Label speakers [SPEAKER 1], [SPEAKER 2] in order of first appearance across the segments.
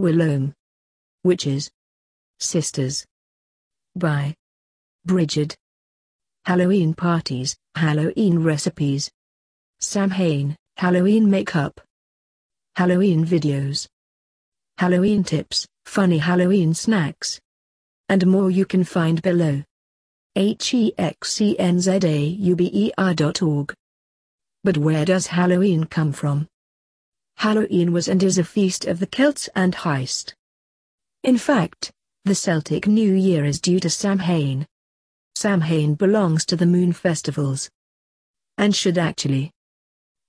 [SPEAKER 1] Willome. Witches. Sisters. By Bridget. Halloween parties, Halloween recipes. Samhain, Halloween makeup. Halloween videos. Halloween tips, funny Halloween snacks. And more you can find below. hexenzauber.org. But where does Halloween come from? Halloween was and is a feast of the Celts and Heist. In fact, the Celtic New Year is due to Samhain. Samhain belongs to the moon festivals. And should actually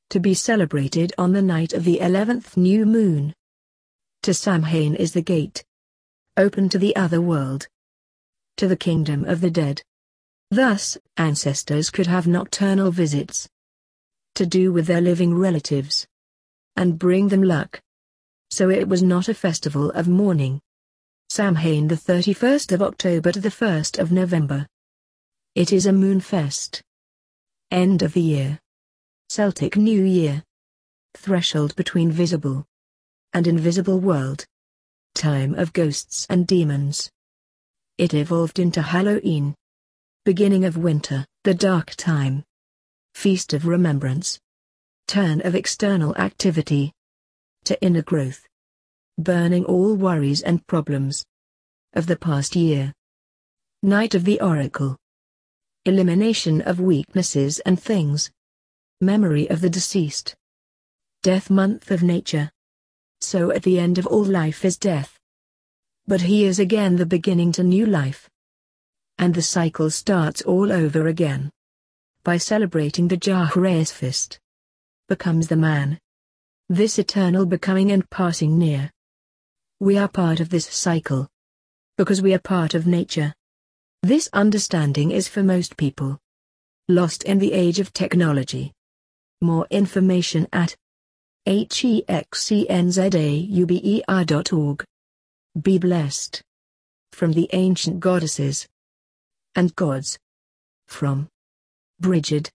[SPEAKER 1] to be celebrated on the night of the 11th new moon. To Samhain is the gate open to the other world, to the kingdom of the dead. Thus, ancestors could have nocturnal visits to do with their living relatives and bring them luck. So it was not a festival of mourning. Samhain the 31st of October to the 1st of November. It is a moon fest. End of the year. Celtic New Year. Threshold between visible and invisible world. Time of ghosts and demons. It evolved into Halloween. Beginning of winter, the dark time. Feast of remembrance. Turn of external activity to inner growth. Burning all worries and problems of the past year. Night of the Oracle. Elimination of weaknesses and things Memory of the deceased. Death month of nature. So at the end of all life is death. But he is again the beginning to new life. And the cycle starts all over again. By celebrating the Jahreskreisfest. Becomes the man. This eternal becoming and passing near. We are part of this cycle. Because we are part of nature. This understanding is for most people. Lost in the age of technology. More information at hexenzauber.org. Be blessed. From the ancient goddesses and gods. From Bridget.